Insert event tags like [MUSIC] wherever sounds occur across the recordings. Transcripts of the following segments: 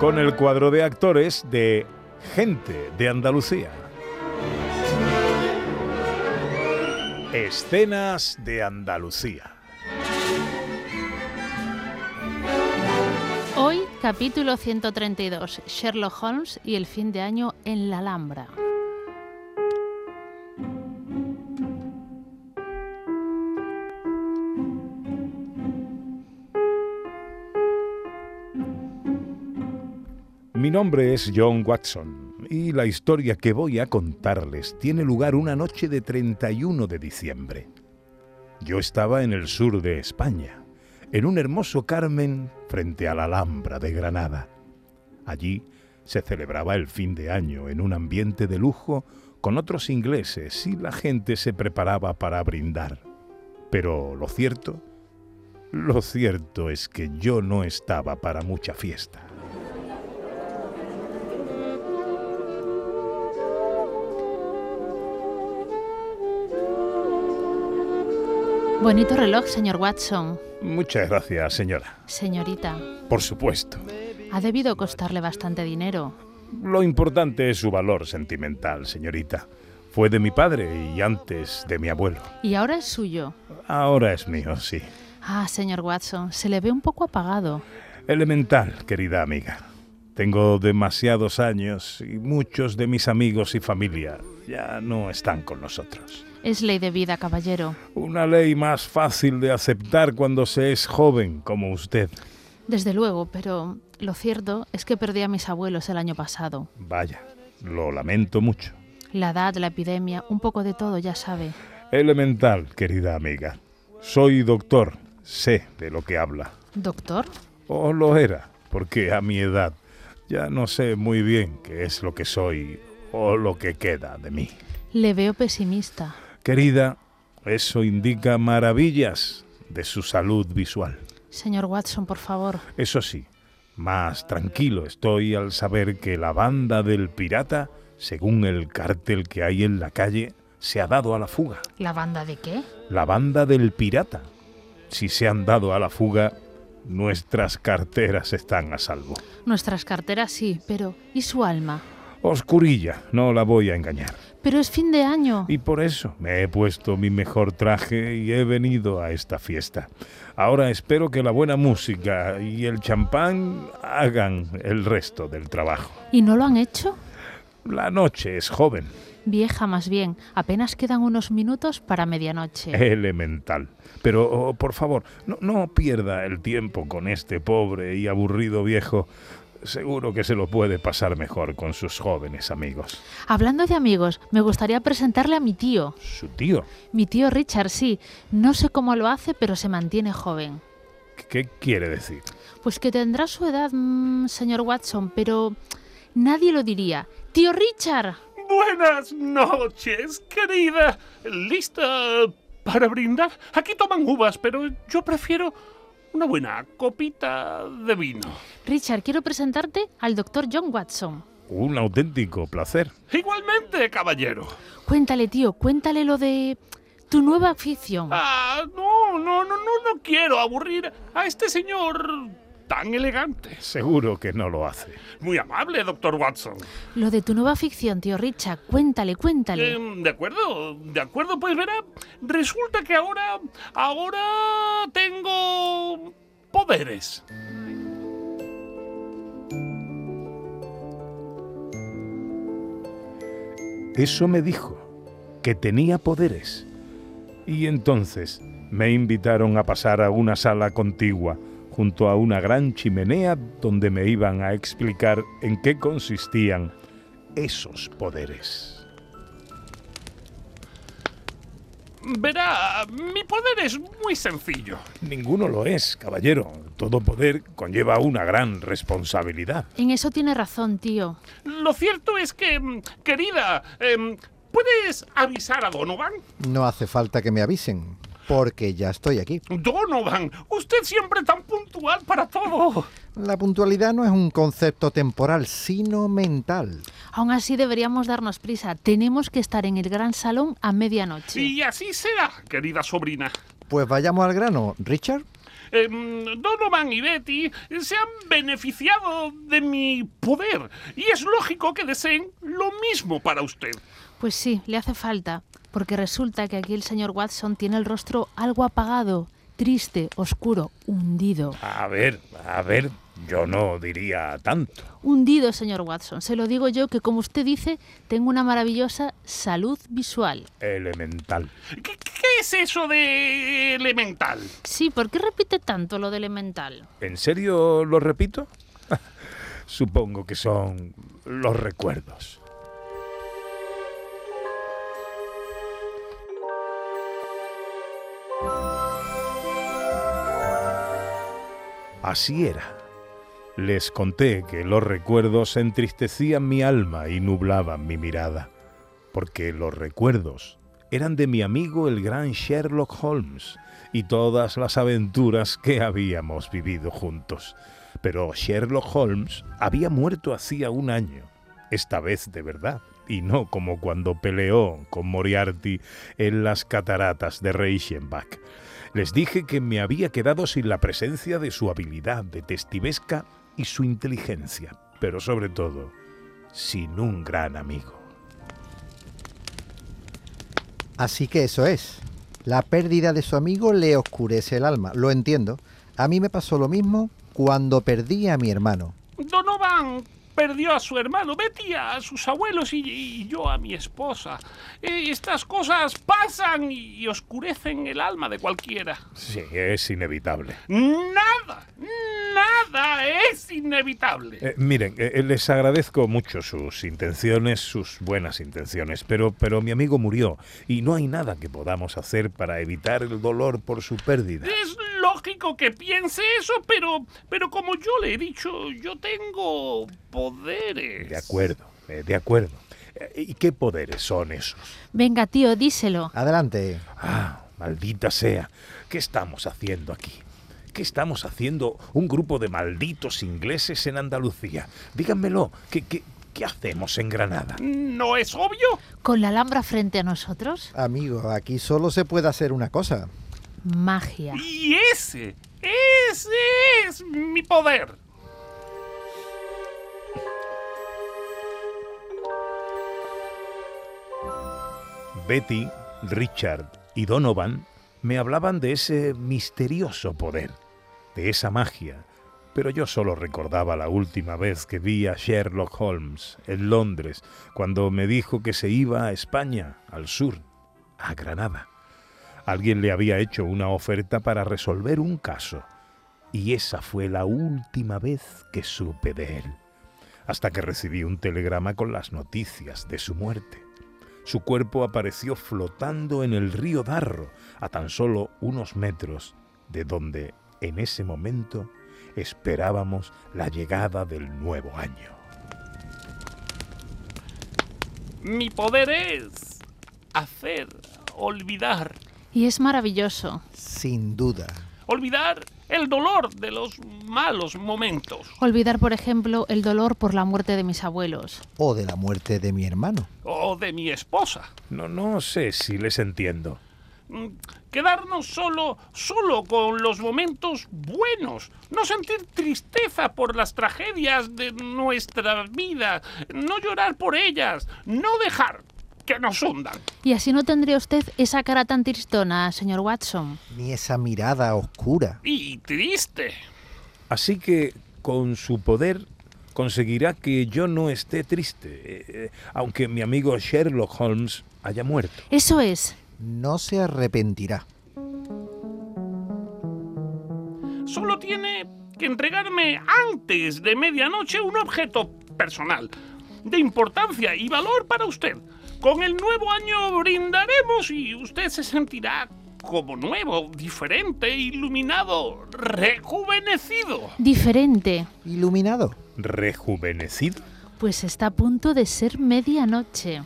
Con el cuadro de actores de Gente de Andalucía. Escenas de Andalucía. Hoy, capítulo 132, Sherlock Holmes y el fin de año en la Alhambra. Mi nombre es John Watson y la historia que voy a contarles tiene lugar una noche de 31 de diciembre. Yo estaba en el sur de España, en un hermoso Carmen frente a la Alhambra de Granada. Allí se celebraba el fin de año en un ambiente de lujo con otros ingleses y la gente se preparaba para brindar. Pero lo cierto, lo cierto es que yo no estaba para mucha fiesta. Bonito reloj, señor Watson. Muchas gracias, señora. Señorita, Por supuesto. ha debido costarle bastante dinero. Lo importante es su valor sentimental, señorita. Fue de mi padre y antes de mi abuelo. Y ahora es suyo. Ahora es mío, sí. Ah, señor Watson, se le ve un poco apagado. Elemental, querida amiga. Tengo demasiados años y muchos de mis amigos y familia ya no están con nosotros. Es ley de vida, caballero. Una ley más fácil de aceptar cuando se es joven como usted. Desde luego, pero lo cierto es que perdí a mis abuelos el año pasado. Vaya, lo lamento mucho. La edad, la epidemia, un poco de todo, ya sabe. Elemental, querida amiga. Soy doctor, sé de lo que habla. ¿Doctor? O lo era, porque a mi edad ya no sé muy bien qué es lo que soy o lo que queda de mí. Le veo pesimista. Querida, eso indica maravillas de su salud visual. Señor Watson, por favor. Eso sí, más tranquilo estoy al saber que la banda del pirata, según el cártel que hay en la calle, se ha dado a la fuga. ¿La banda de qué? La banda del pirata. Si se han dado a la fuga, nuestras carteras están a salvo. Nuestras carteras sí, pero ¿y su alma? Oscurilla, no la voy a engañar. Pero es fin de año. Y por eso me he puesto mi mejor traje y he venido a esta fiesta. Ahora espero que la buena música y el champán hagan el resto del trabajo. ¿Y no lo han hecho? La noche es joven, Vieja más bien. Apenas quedan unos minutos para medianoche. elemental. Pero, oh, por favor, no, no pierda el tiempo con este pobre y aburrido viejo. Seguro que se lo puede pasar mejor con sus jóvenes amigos. Hablando de amigos, me gustaría presentarle a mi tío. Su tío, Mi tío Richard, sí. No sé cómo lo hace, pero se mantiene joven. ¿qué quiere decir? Pues que tendrá su edad, mm, señor Watson, pero nadie lo diría. ¡Tío Richard! Buenas noches, querida. ¿Lista para brindar? Aquí toman uvas, pero yo prefiero una buena copita de vino. Richard, quiero presentarte al doctor John Watson. Un auténtico placer. Igualmente, caballero. Cuéntale, tío, cuéntale lo de tu nueva afición. Ah, no, no, no, no, no quiero aburrir a este señor tan elegante. Seguro que no lo hace. Muy amable, doctor Watson. Lo de tu nueva ficción, tío Richard. Cuéntale, cuéntale. Em, de acuerdo, de acuerdo, pues verá, resulta que ahora, ahora tengo poderes. Eso me dijo, que tenía poderes. Y entonces me invitaron a pasar a una sala contigua, junto a una gran chimenea donde me iban a explicar en qué consistían esos poderes. Verá, mi poder es muy sencillo. Ninguno lo es, caballero. Todo poder conlleva una gran responsabilidad. En eso tiene razón, tío. Lo cierto es que, mm, querida, em, ¿puedes avisar a Donovan? No hace falta que me avisen, porque ya estoy aquí. Donovan, usted siempre tan puntual para todo. La puntualidad no es un concepto temporal, sino mental. Aún así deberíamos darnos prisa. Tenemos que estar en el gran salón a medianoche. Y así será, querida sobrina. Pues vayamos al grano, Richard. Em, Donovan y Betty se han beneficiado de mi poder y es lógico que deseen lo mismo para usted. Pues sí, le hace falta, porque resulta que aquí el señor Watson tiene el rostro algo apagado, triste, oscuro, hundido. A ver, a ver, yo no diría tanto. Hundido, señor Watson. Se lo digo yo que, como usted dice, tengo una maravillosa salud visual. Elemental. ¿Qué, qué es eso de elemental? Sí, ¿por qué repite tanto lo de elemental? ¿En serio lo repito? [LAUGHS] Supongo que son los recuerdos. Así era. Les conté que los recuerdos entristecían mi alma y nublaban mi mirada, porque los recuerdos eran de mi amigo el gran Sherlock Holmes y todas las aventuras que habíamos vivido juntos. Pero Sherlock Holmes había muerto hacía un año, esta vez de verdad, y no como cuando peleó con Moriarty en las cataratas de Reichenbach. Les dije que me había quedado sin la presencia de su habilidad detestivesca y su inteligencia, pero sobre todo, sin un gran amigo. Así que eso es. La pérdida de su amigo le oscurece el alma, lo entiendo. A mí me pasó lo mismo cuando perdí a mi hermano. Donovan perdió a su hermano, Betty a sus abuelos y, y yo a mi esposa. Eh, estas cosas pasan y oscurecen el alma de cualquiera. Sí, es inevitable. Nada, nada es inevitable. Eh, miren, eh, les agradezco mucho sus intenciones, sus buenas intenciones, pero, pero mi amigo murió y no hay nada que podamos hacer para evitar el dolor por su pérdida. Es lógico que piense eso, pero, pero como yo le he dicho, yo tengo poderes. De acuerdo, eh, de acuerdo. Eh, ¿Y qué poderes son esos? Venga, tío, díselo. Adelante. Ah, maldita sea. ¿Qué estamos haciendo aquí? ¿Qué estamos haciendo un grupo de malditos ingleses en Andalucía? Díganmelo. ¿Qué, qué, qué hacemos en Granada? ¿No es obvio? ¿Con la Alhambra frente a nosotros? Amigo, aquí solo se puede hacer una cosa. Magia. Y ese, ese es mi poder. Betty, Richard y Donovan me hablaban de ese misterioso poder, de esa magia, pero yo solo recordaba la última vez que vi a Sherlock Holmes en Londres, cuando me dijo que se iba a España, al sur, a Granada. Alguien le había hecho una oferta para resolver un caso, y esa fue la última vez que supe de él, hasta que recibí un telegrama con las noticias de su muerte. Su cuerpo apareció flotando en el río Darro, a tan solo unos metros de donde en ese momento esperábamos la llegada del nuevo año. Mi poder es hacer olvidar, Y es maravilloso. Sin duda. olvidar el dolor de los malos momentos. Olvidar, por ejemplo, el dolor por la muerte de mis abuelos. O de la muerte de mi hermano. O de mi esposa. No, no sé si les entiendo. Mm, Quedarnos solo, solo con los momentos buenos. No sentir tristeza por las tragedias de nuestra vida. No llorar por ellas. No dejar que nos hundan. Y así no tendría usted esa cara tan tristona, señor Watson. Ni esa mirada oscura. Y triste. Así que con su poder conseguirá que yo no esté triste, eh, eh, aunque mi amigo Sherlock Holmes haya muerto. Eso es. No se arrepentirá. Solo tiene que entregarme antes de medianoche un objeto personal de importancia y valor para usted. Con el nuevo año brindaremos y usted se sentirá como nuevo, diferente, iluminado, rejuvenecido. Diferente. Iluminado. ¿Rejuvenecido? Pues está a punto de ser medianoche.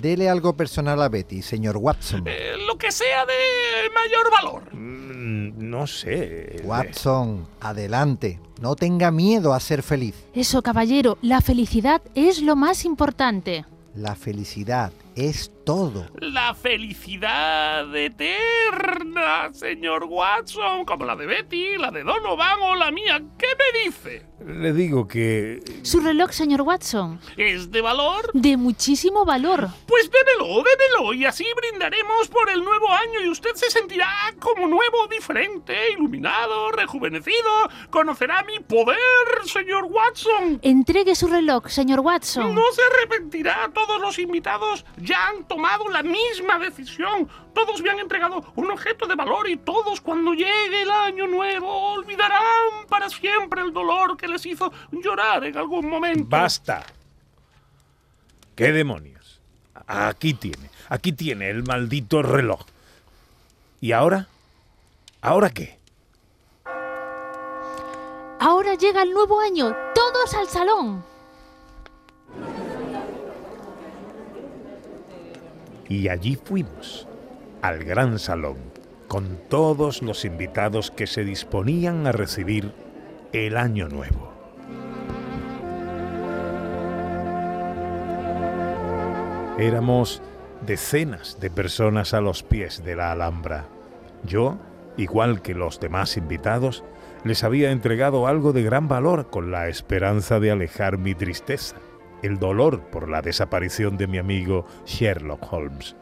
Dele algo personal a Betty, señor Watson. Eh, lo que sea de mayor valor. Mm, no sé. Watson, adelante. No tenga miedo a ser feliz. Eso, caballero, la felicidad es lo más importante. La felicidad es todo. La felicidad eterna, señor Watson, como la de Betty, la de Donovan o la mía. ¿Qué me dice? Le digo que... Su reloj, señor Watson, ¿Es de valor? de muchísimo valor. Pues démelo, démelo, y así brindaremos por el nuevo año y usted se sentirá como nuevo, diferente, iluminado, rejuvenecido. Conocerá mi poder, señor Watson. Entregue su reloj, señor Watson. No se arrepentirá, todos los invitados ya han tomado la misma decisión. Todos me han entregado un objeto de valor y todos cuando llegue el año nuevo olvidarán para siempre el dolor que les hizo llorar en algún momento. Basta. ¿Qué demonios? Aquí tiene, aquí tiene el maldito reloj. ¿Y ahora? ¿Ahora qué? Ahora llega el nuevo año. Todos al salón. Y allí fuimos, al gran salón, con todos los invitados que se disponían a recibir el año nuevo. Éramos decenas de personas a los pies de la Alhambra. Yo, igual que los demás invitados, les había entregado algo de gran valor con la esperanza de alejar mi tristeza, el dolor por la desaparición de mi amigo Sherlock Holmes.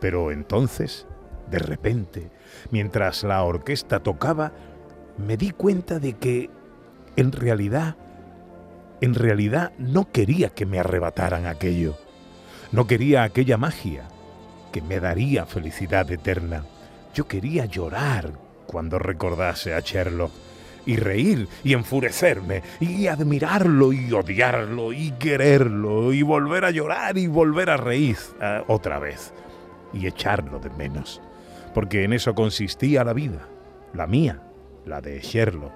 Pero entonces, de repente, mientras la orquesta tocaba, me di cuenta de que, en realidad, en realidad no quería que me arrebataran aquello. No quería aquella magia que me daría felicidad eterna. Yo quería llorar cuando recordase a Sherlock y reír y enfurecerme y admirarlo y odiarlo y quererlo y volver a llorar y volver a reír ah, otra vez y echarlo de menos. Porque en eso consistía la vida, la mía, la de Sherlock,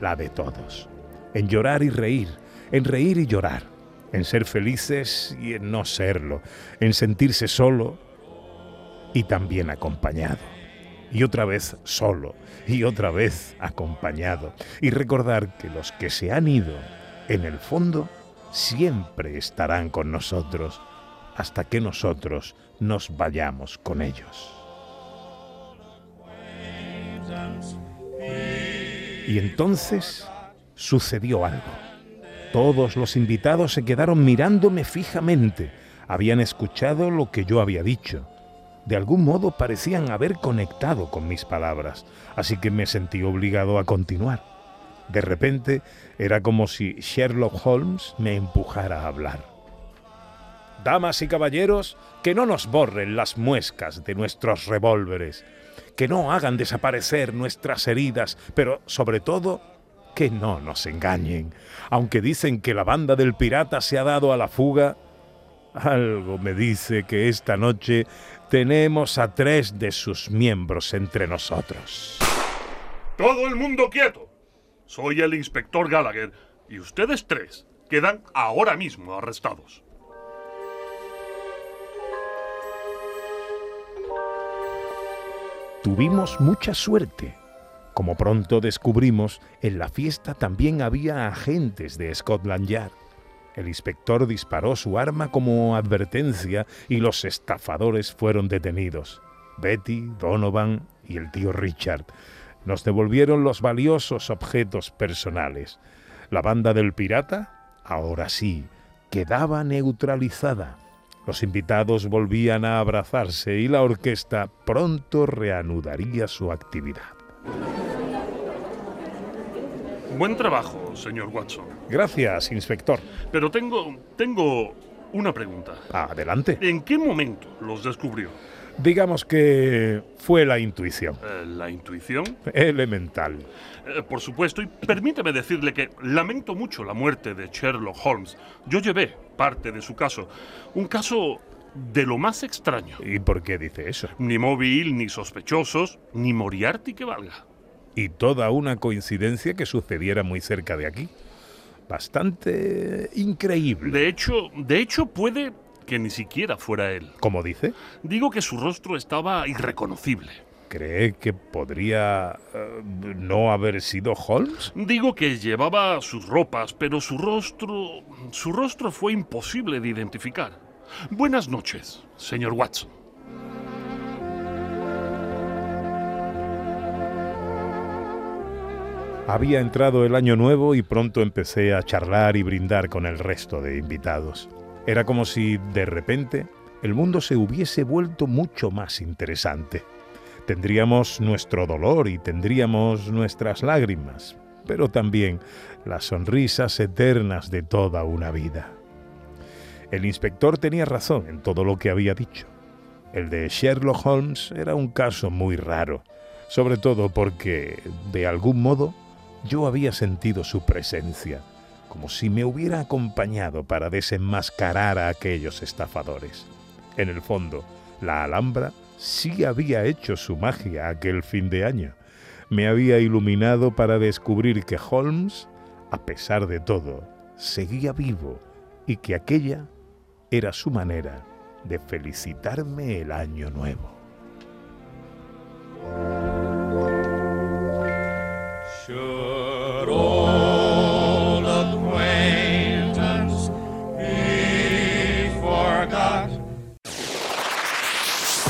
la de todos. En llorar y reír, en reír y llorar, en ser felices y en no serlo, en sentirse solo y también acompañado. Y otra vez solo y otra vez acompañado. Y recordar que los que se han ido, en el fondo, siempre estarán con nosotros hasta que nosotros nos vayamos con ellos. Y entonces sucedió algo. Todos los invitados se quedaron mirándome fijamente. Habían escuchado lo que yo había dicho. De algún modo parecían haber conectado con mis palabras, así que me sentí obligado a continuar. De repente era como si Sherlock Holmes me empujara a hablar. Damas y caballeros, que no nos borren las muescas de nuestros revólveres, que no hagan desaparecer nuestras heridas, pero sobre todo que no nos engañen. Aunque dicen que la banda del pirata se ha dado a la fuga, algo me dice que esta noche tenemos a tres de sus miembros entre nosotros. Todo el mundo quieto. Soy el inspector Gallagher y ustedes tres quedan ahora mismo arrestados. Tuvimos mucha suerte. Como pronto descubrimos, en la fiesta también había agentes de Scotland Yard. El inspector disparó su arma como advertencia y los estafadores fueron detenidos. Betty, Donovan y el tío Richard nos devolvieron los valiosos objetos personales. La banda del pirata, ahora sí, quedaba neutralizada. Los invitados volvían a abrazarse y la orquesta pronto reanudaría su actividad. Buen trabajo, señor Watson. Gracias, inspector. Pero tengo, tengo una pregunta. Adelante. ¿En qué momento los descubrió? Digamos que fue la intuición. Eh, ¿La intuición? Elemental. Eh, por supuesto, y permíteme decirle que lamento mucho la muerte de Sherlock Holmes. Yo llevé parte de su caso. Un caso de lo más extraño. ¿Y por qué dice eso? Ni móvil, ni sospechosos, ni Moriarty que valga. Y toda una coincidencia que sucediera muy cerca de aquí. Bastante increíble. De hecho, de hecho puede que ni siquiera fuera él. ¿Cómo dice? Digo que su rostro estaba irreconocible. ¿Cree que podría eh, no haber sido Holmes? Digo que llevaba sus ropas, pero su rostro... su rostro fue imposible de identificar. Buenas noches, señor Watson. Había entrado el año nuevo y pronto empecé a charlar y brindar con el resto de invitados. Era como si, de repente, el mundo se hubiese vuelto mucho más interesante. Tendríamos nuestro dolor y tendríamos nuestras lágrimas, pero también las sonrisas eternas de toda una vida. El inspector tenía razón en todo lo que había dicho. El de Sherlock Holmes era un caso muy raro, sobre todo porque, de algún modo, yo había sentido su presencia, como si me hubiera acompañado para desenmascarar a aquellos estafadores. En el fondo, la Alhambra sí había hecho su magia aquel fin de año. Me había iluminado para descubrir que Holmes, a pesar de todo, seguía vivo y que aquella era su manera de felicitarme el año nuevo.